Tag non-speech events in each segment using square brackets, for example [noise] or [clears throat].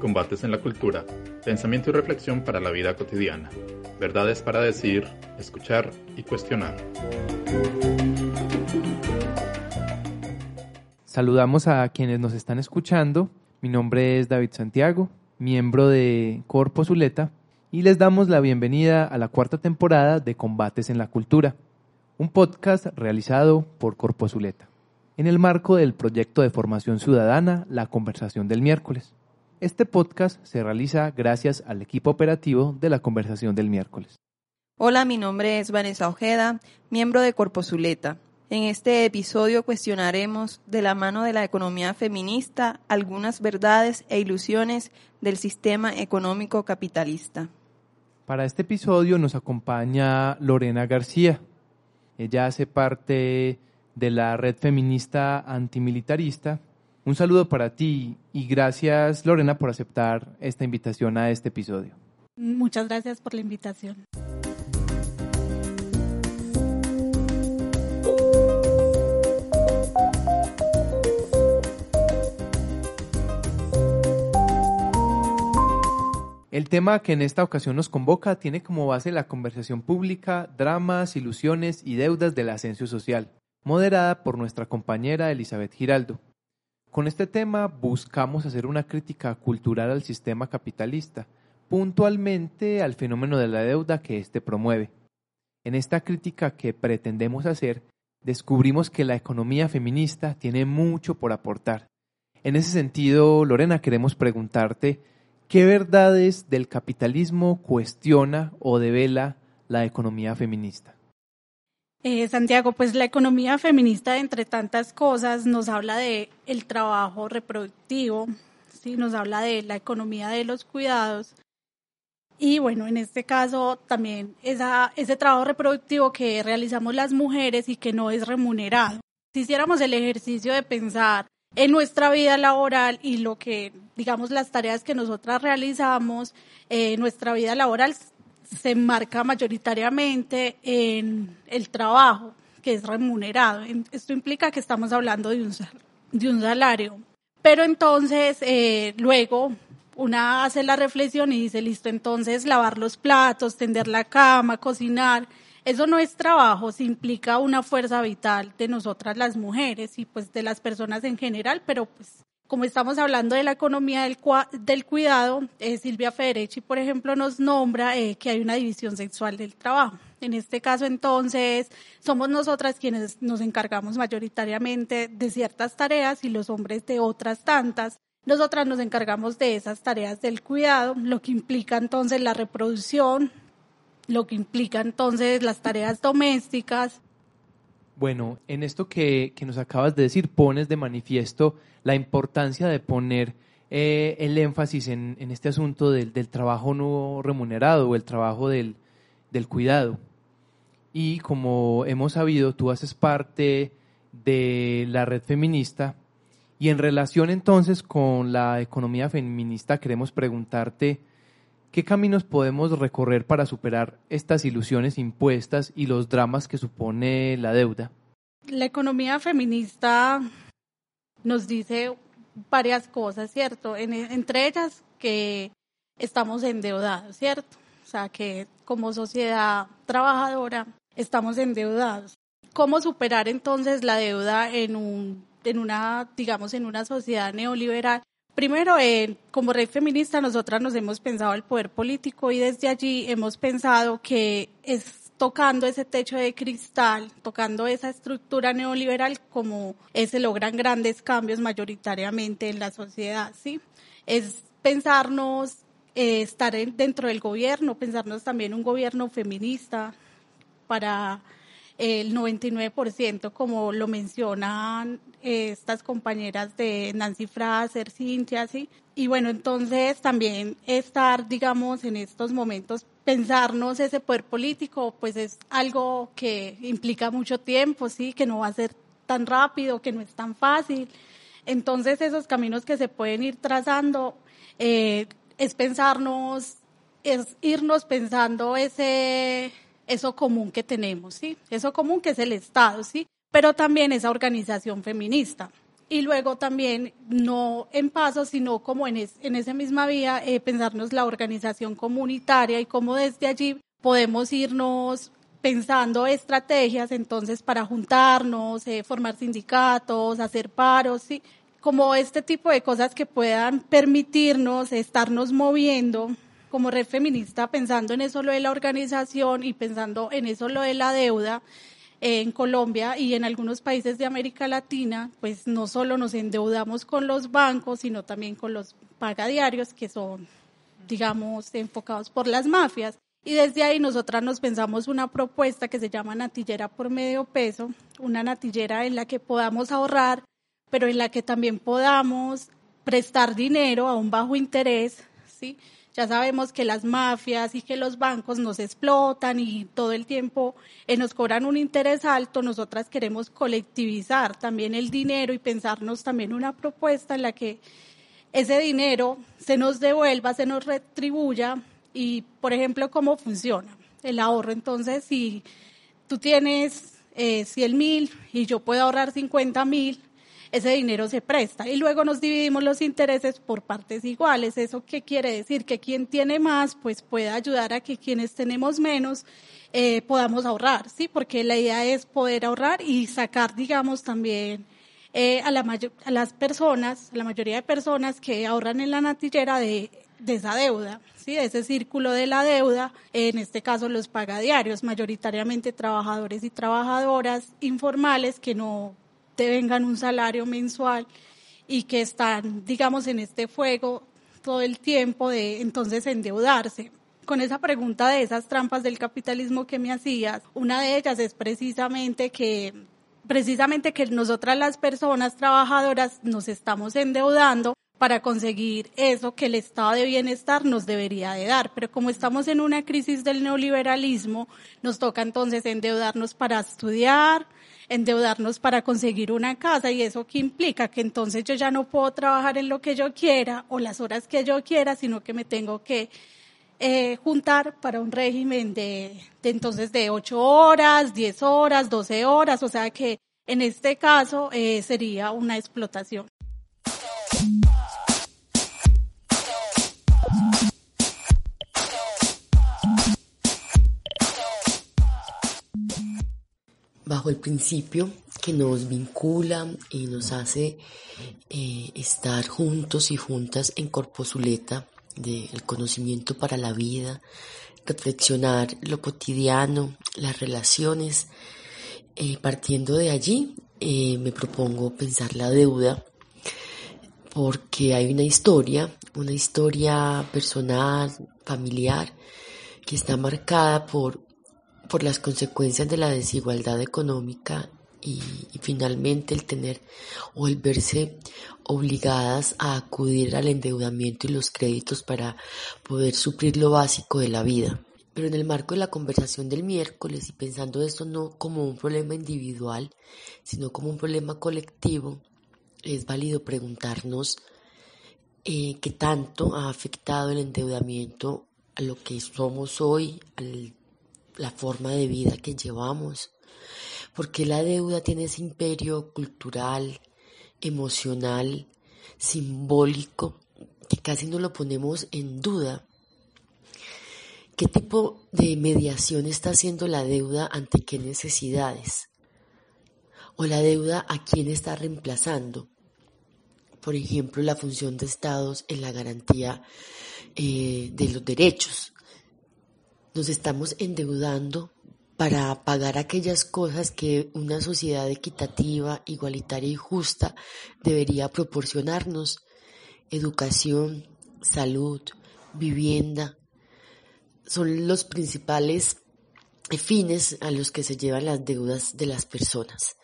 Combates en la cultura, pensamiento y reflexión para la vida cotidiana, verdades para decir, escuchar y cuestionar. Saludamos a quienes nos están escuchando. Mi nombre es David Santiago, miembro de Corpo Zuleta, y les damos la bienvenida a la cuarta temporada de Combates en la Cultura, un podcast realizado por Corpo Zuleta, en el marco del proyecto de formación ciudadana La Conversación del Miércoles. Este podcast se realiza gracias al equipo operativo de la Conversación del Miércoles. Hola, mi nombre es Vanessa Ojeda, miembro de Corpo Zuleta. En este episodio cuestionaremos de la mano de la economía feminista algunas verdades e ilusiones del sistema económico capitalista. Para este episodio nos acompaña Lorena García. Ella hace parte de la red feminista antimilitarista. Un saludo para ti y gracias Lorena por aceptar esta invitación a este episodio. Muchas gracias por la invitación. El tema que en esta ocasión nos convoca tiene como base la conversación pública, dramas, ilusiones y deudas del ascenso social, moderada por nuestra compañera Elizabeth Giraldo. Con este tema buscamos hacer una crítica cultural al sistema capitalista, puntualmente al fenómeno de la deuda que éste promueve. En esta crítica que pretendemos hacer, descubrimos que la economía feminista tiene mucho por aportar. En ese sentido, Lorena, queremos preguntarte ¿Qué verdades del capitalismo cuestiona o devela la economía feminista? Eh, Santiago, pues la economía feminista, entre tantas cosas, nos habla de el trabajo reproductivo, ¿sí? nos habla de la economía de los cuidados y bueno, en este caso también ese trabajo reproductivo que realizamos las mujeres y que no es remunerado. Si hiciéramos el ejercicio de pensar en nuestra vida laboral y lo que, digamos, las tareas que nosotras realizamos, eh, nuestra vida laboral se marca mayoritariamente en el trabajo, que es remunerado. Esto implica que estamos hablando de un, de un salario. Pero entonces, eh, luego, una hace la reflexión y dice, listo, entonces lavar los platos, tender la cama, cocinar, eso no es trabajo, se implica una fuerza vital de nosotras las mujeres y pues de las personas en general, pero pues como estamos hablando de la economía del, del cuidado, eh, Silvia Federici, por ejemplo, nos nombra eh, que hay una división sexual del trabajo. En este caso, entonces, somos nosotras quienes nos encargamos mayoritariamente de ciertas tareas y los hombres de otras tantas. Nosotras nos encargamos de esas tareas del cuidado, lo que implica entonces la reproducción, lo que implica entonces las tareas domésticas. Bueno, en esto que, nos acabas de decir, pones de manifiesto la importancia de poner eh, el énfasis en, este asunto del, trabajo no remunerado o el trabajo del, del cuidado. Y como hemos sabido, tú haces parte de la red feminista y en relación entonces con la economía feminista queremos preguntarte ¿Qué caminos podemos recorrer para superar estas ilusiones impuestas y los dramas que supone la deuda? La economía feminista nos dice varias cosas, ¿cierto? entre ellas que estamos endeudados, ¿cierto? O sea, que como sociedad trabajadora estamos endeudados. ¿Cómo superar entonces la deuda en un en una digamos en una sociedad neoliberal Primero, como red feminista, nosotras nos hemos pensado el poder político y desde allí hemos pensado que es tocando ese techo de cristal, tocando esa estructura neoliberal, como se logran grandes cambios mayoritariamente en la sociedad, ¿sí? Es pensarnos eh, estar dentro del gobierno, pensarnos también un gobierno feminista para el 99%, como lo mencionan eh, estas compañeras de Nancy Fraser, Cintia, ¿sí? Y bueno, entonces también estar, digamos, en estos momentos, pensarnos ese poder político, pues es algo que implica mucho tiempo, ¿sí? Que no va a ser tan rápido, que no es tan fácil. Entonces, esos caminos que se pueden ir trazando eh, es pensarnos, es irnos pensando ese eso común que tenemos, ¿sí? Eso común que es el Estado, ¿sí? Pero también esa organización feminista. y luego también no en paso, sino como en, en esa misma vía, eh, pensarnos la organización comunitaria y cómo desde allí podemos irnos pensando estrategias entonces para juntarnos, eh, formar sindicatos, hacer paros, ¿sí? como este tipo de cosas que puedan permitirnos estarnos moviendo como red feminista, pensando en eso lo de la organización y pensando en eso lo de la deuda, en Colombia y en algunos países de América Latina, pues no solo nos endeudamos con los bancos, sino también con los pagadiarios que son, digamos, enfocados por las mafias. Y desde ahí nosotras nos pensamos una propuesta que se llama natillera por medio peso, una natillera en la que podamos ahorrar, pero en la que también podamos prestar dinero a un bajo interés, ¿sí? Ya sabemos que las mafias y que los bancos nos explotan y todo el tiempo eh, nos cobran un interés alto. Nosotras queremos colectivizar también el dinero y pensarnos también una propuesta en la que ese dinero se nos devuelva, se nos retribuya y, por ejemplo, cómo funciona el ahorro. Entonces, si tú tienes eh, 100 mil y yo puedo ahorrar 50 mil, ese dinero se presta y luego nos dividimos los intereses por partes iguales. ¿Eso qué quiere decir? Que quien tiene más, pues puede ayudar a que quienes tenemos menos eh, podamos ahorrar, ¿sí? Porque la idea es poder ahorrar y sacar, digamos, también eh, a, la a las personas, la mayoría de personas que ahorran en la natillera de, de esa deuda, ¿sí? de ese círculo de la deuda, en este caso los pagadiarios, mayoritariamente trabajadores y trabajadoras informales que no vengan un salario mensual y que están, digamos, en este fuego todo el tiempo de entonces endeudarse. Con esa pregunta de esas trampas del capitalismo que me hacías, una de ellas es precisamente que precisamente que nosotras las personas trabajadoras nos estamos endeudando para conseguir eso que el estado de bienestar nos debería de dar. Pero como estamos en una crisis del neoliberalismo, nos toca entonces endeudarnos para estudiar, endeudarnos para conseguir una casa y eso que implica que entonces yo ya no puedo trabajar en lo que yo quiera o las horas que yo quiera, sino que me tengo que eh, juntar para un régimen de, entonces de 8 horas, 10 horas, 12 horas, o sea que en este caso eh, sería una explotación. Bajo el principio que nos vincula y nos hace eh, estar juntos y juntas en Corposuleta del conocimiento para la vida, reflexionar lo cotidiano, las relaciones. Eh, partiendo de allí, eh, me propongo pensar la deuda, porque hay una historia, una historia personal, familiar, que está marcada por por las consecuencias de la desigualdad económica y, finalmente el tener o el verse obligadas a acudir al endeudamiento y los créditos para poder suplir lo básico de la vida. Pero en el marco de la conversación del miércoles y pensando esto no como un problema individual, sino como un problema colectivo, es válido preguntarnos eh, qué tanto ha afectado el endeudamiento a lo que somos hoy, al la forma de vida que llevamos, porque la deuda tiene ese imperio cultural, emocional, simbólico, que casi no lo ponemos en duda. ¿Qué tipo de mediación está haciendo la deuda ante qué necesidades? ¿O la deuda a quién está reemplazando? Por ejemplo, la función de estados en la garantía eh, de los derechos, nos estamos endeudando para pagar aquellas cosas que una sociedad equitativa, igualitaria y justa debería proporcionarnos. Educación, salud, vivienda, son los principales fines a los que se llevan las deudas de las personas.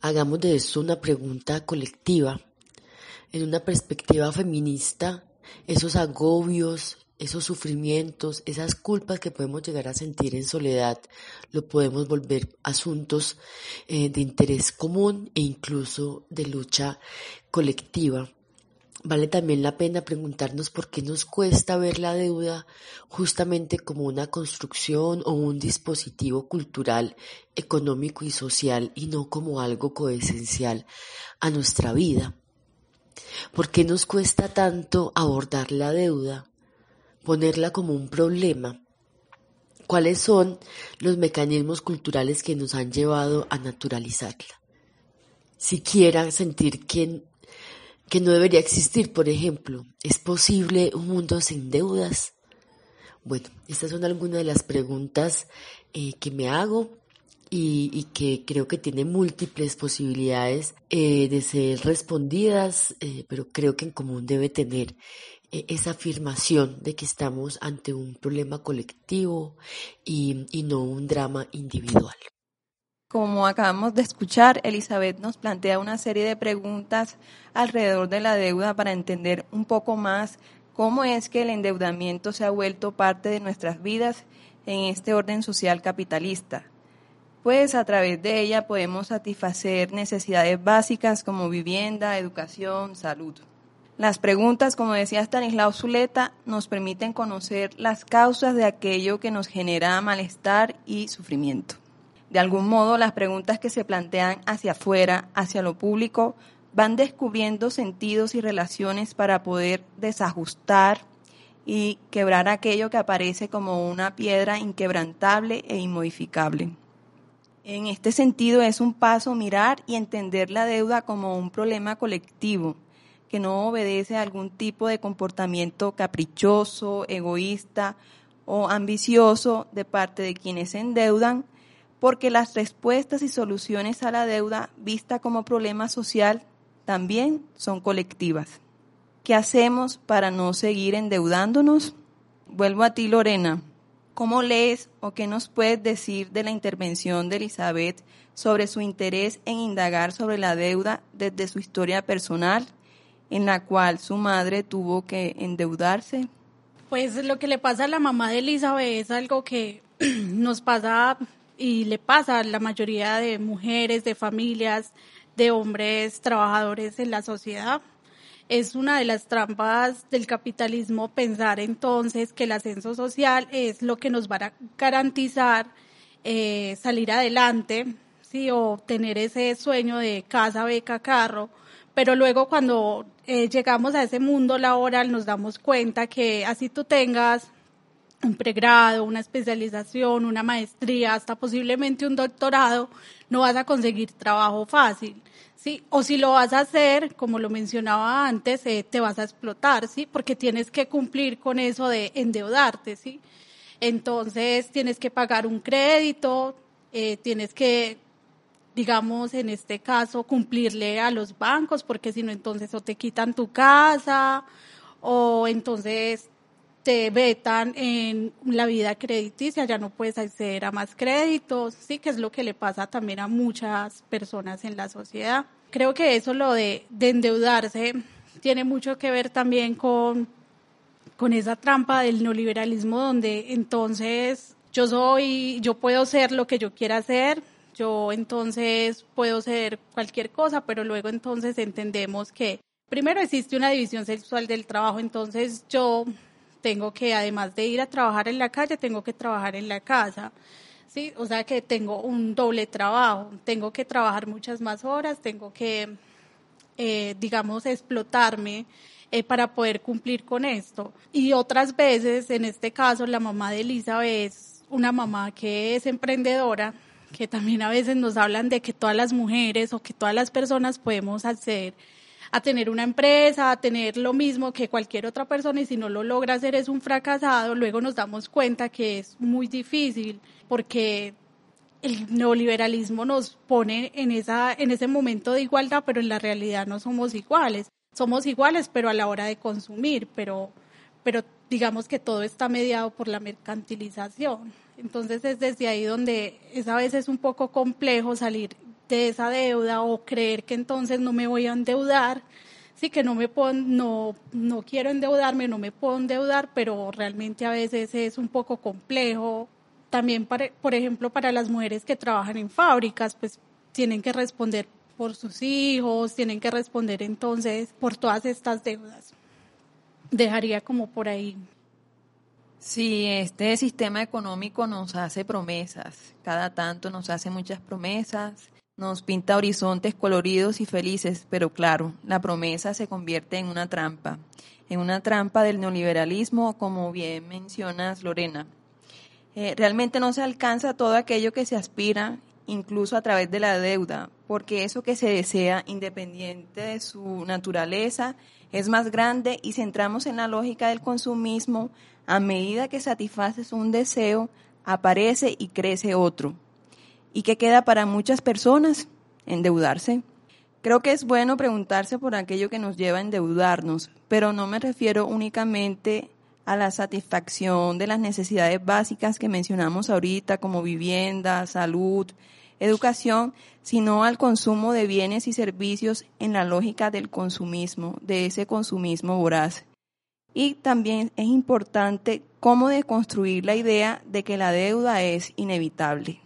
Hagamos de esto una pregunta colectiva. En una perspectiva feminista, esos agobios, esos sufrimientos, esas culpas que podemos llegar a sentir en soledad, lo podemos volver asuntos eh, de interés común e incluso de lucha colectiva. vale también la pena preguntarnos por qué nos cuesta ver la deuda justamente como una construcción o un dispositivo cultural, económico y social y no como algo coesencial a nuestra vida. ¿Por qué nos cuesta tanto abordar la deuda, ponerla como un problema? ¿Cuáles son los mecanismos culturales que nos han llevado a naturalizarla? Siquiera sentir que que no debería existir, por ejemplo. ¿Es posible un mundo sin deudas? Bueno, estas son algunas de las preguntas eh, que me hago y, que creo que tienen múltiples posibilidades eh, de ser respondidas, eh, pero creo que en común debe tener esa afirmación de que estamos ante un problema colectivo y no un drama individual. Como acabamos de escuchar, Elizabeth nos plantea una serie de preguntas alrededor de la deuda para entender un poco más cómo es que el endeudamiento se ha vuelto parte de nuestras vidas en este orden social capitalista. Pues a través de ella podemos satisfacer necesidades básicas como vivienda, educación, salud. Las preguntas, como decía Stanislao Zuleta, nos permiten conocer las causas de aquello que nos genera malestar y sufrimiento. De algún modo, las preguntas que se plantean hacia afuera, hacia lo público, van descubriendo sentidos y relaciones para poder desajustar y quebrar aquello que aparece como una piedra inquebrantable e inmodificable. En este sentido es un paso mirar y entender la deuda como un problema colectivo que no obedece a algún tipo de comportamiento caprichoso, egoísta o ambicioso de parte de quienes se endeudan, porque las respuestas y soluciones a la deuda vista como problema social también son colectivas. ¿Qué hacemos para no seguir endeudándonos? Vuelvo a ti, Lorena. ¿Cómo lees o qué nos puedes decir de la intervención de Elizabeth sobre su interés en indagar sobre la deuda desde su historia personal, en la cual su madre tuvo que endeudarse? Pues lo que le pasa a la mamá de Elizabeth es algo que [clears throat] nos pasa y le pasa a la mayoría de mujeres, de familias, de hombres trabajadores en la sociedad. Es una de las trampas del capitalismo pensar entonces que el ascenso social es lo que nos va a garantizar eh, salir adelante, sí, o tener ese sueño de casa, beca, carro, pero luego cuando eh, llegamos a ese mundo laboral nos damos cuenta que así tú tengas un pregrado, una especialización, una maestría, hasta posiblemente un doctorado, no vas a conseguir trabajo fácil. ¿sí? O si lo vas a hacer, como lo mencionaba antes, eh, te vas a explotar, ¿sí? Porque tienes que cumplir con eso de endeudarte, ¿sí? Entonces tienes que pagar un crédito, eh, tienes que, digamos, en este caso, cumplirle a los bancos, porque si no, entonces o te quitan tu casa, o entonces te vetan en la vida crediticia, ya no puedes acceder a más créditos, sí, que es lo que le pasa también a muchas personas en la sociedad. Creo que eso, lo de, endeudarse, tiene mucho que ver también con, con esa trampa del neoliberalismo donde entonces yo soy, yo puedo ser lo que yo quiera ser, yo entonces puedo ser cualquier cosa, pero luego entonces entendemos que primero existe una división sexual del trabajo, entonces yo tengo que, además de ir a trabajar en la calle, tengo que trabajar en la casa. ¿sí? O sea que tengo un doble trabajo, tengo que trabajar muchas más horas, tengo que, eh, digamos, explotarme eh, para poder cumplir con esto. Y otras veces, en este caso, la mamá de Elizabeth es una mamá que es emprendedora, que también a veces nos hablan de que todas las mujeres o que todas las personas podemos hacer a tener una empresa, a tener lo mismo que cualquier otra persona y si no lo logra hacer es un fracasado, luego nos damos cuenta que es muy difícil porque el neoliberalismo nos pone en, esa, en ese momento de igualdad, pero en la realidad no somos iguales. Somos iguales, pero a la hora de consumir, pero, pero digamos que todo está mediado por la mercantilización. Entonces es desde ahí donde es a veces un poco complejo salir de esa deuda o creer que entonces no me voy a endeudar, sí que no me puedo, no, no quiero endeudarme, no me puedo endeudar, pero realmente a veces es un poco complejo. También, por ejemplo, para las mujeres que trabajan en fábricas, pues tienen que responder por sus hijos, tienen que responder entonces por todas estas deudas. Dejaría como por ahí. Sí, este sistema económico nos hace promesas, cada tanto nos hace muchas promesas, nos pinta horizontes coloridos y felices, pero claro, la promesa se convierte en una trampa, en una trampa del neoliberalismo, como bien mencionas, Lorena. Eh, realmente no se alcanza todo aquello que se aspira, incluso a través de la deuda, porque eso que se desea, independiente de su naturaleza, es más grande y centramos en la lógica del consumismo, a medida que satisfaces un deseo, aparece y crece otro. ¿Y qué queda para muchas personas? Endeudarse. Creo que es bueno preguntarse por aquello que nos lleva a endeudarnos, pero no me refiero únicamente a la satisfacción de las necesidades básicas que mencionamos ahorita, como vivienda, salud, educación, sino al consumo de bienes y servicios en la lógica del consumismo, de ese consumismo voraz. Y también es importante cómo deconstruir la idea de que la deuda es inevitable.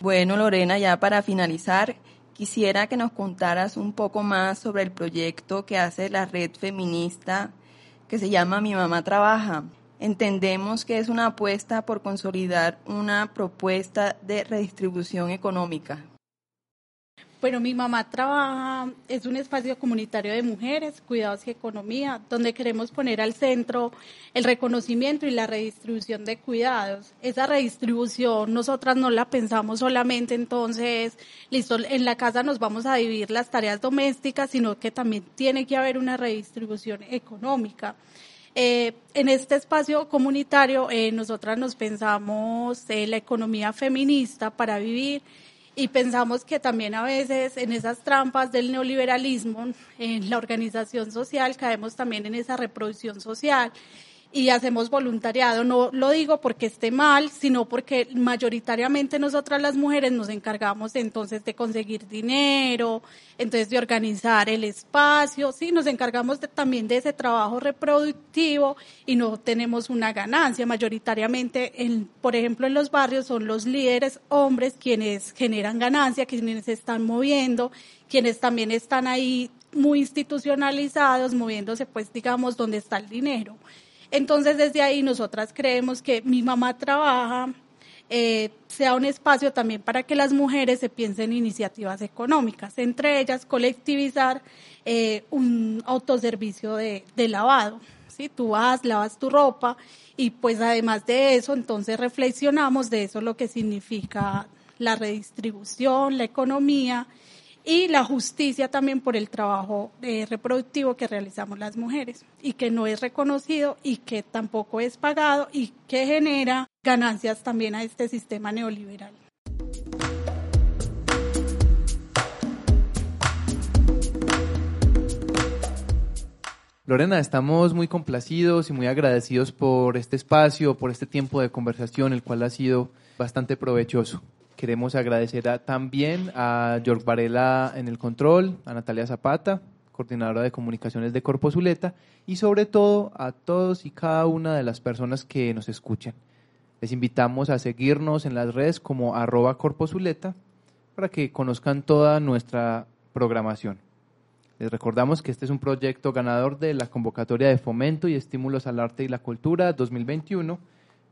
Bueno, Lorena, ya para finalizar, quisiera que nos contaras un poco más sobre el proyecto que hace la red feminista que se llama Mi Mamá Trabaja. Entendemos que es una apuesta por consolidar una propuesta de redistribución económica. Bueno, mi mamá trabaja, es un espacio comunitario de mujeres, cuidados y economía, donde queremos poner al centro el reconocimiento y la redistribución de cuidados. Esa redistribución nosotras no la pensamos solamente entonces, listo, en la casa nos vamos a dividir las tareas domésticas, sino que también tiene que haber una redistribución económica. Eh, en este espacio comunitario, eh, nosotras nos pensamos eh, la economía feminista para vivir y pensamos que también a veces en esas trampas del neoliberalismo, en la organización social, caemos también en esa reproducción social y hacemos voluntariado. No lo digo porque esté mal, sino porque mayoritariamente nosotras las mujeres nos encargamos entonces de conseguir dinero, entonces de organizar el espacio, sí, nos encargamos también de ese trabajo reproductivo y no tenemos una ganancia. Mayoritariamente, en, por ejemplo, en los barrios son los líderes hombres quienes generan ganancia, quienes se están moviendo, quienes también están ahí muy institucionalizados, moviéndose pues digamos donde está el dinero. Entonces, desde ahí nosotras creemos que mi mamá trabaja, eh, sea un espacio también para que las mujeres se piensen en iniciativas económicas, entre ellas colectivizar eh, un autoservicio de, de lavado. ¿sí? Tú vas, lavas tu ropa y pues además de eso, entonces reflexionamos de eso lo que significa la redistribución, la economía y la justicia también por el trabajo eh, reproductivo que realizamos las mujeres y que no es reconocido y que tampoco es pagado y que genera ganancias también a este sistema neoliberal. Lorena, estamos muy complacidos y muy agradecidos por este espacio, por este tiempo de conversación, el cual ha sido bastante provechoso. Queremos agradecer también a George Varela en el control, a Natalia Zapata, coordinadora de comunicaciones de Corpo Zuleta, y sobre todo a todos y cada una de las personas que nos escuchan. Les invitamos a seguirnos en las redes como arroba Zuleta para que conozcan toda nuestra programación. Les recordamos que este es un proyecto ganador de la convocatoria de fomento y estímulos al arte y la cultura 2021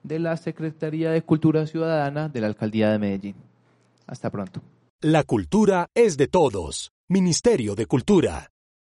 de la Secretaría de Cultura Ciudadana de la Alcaldía de Medellín. Hasta pronto. La cultura es de todos. Ministerio de Cultura.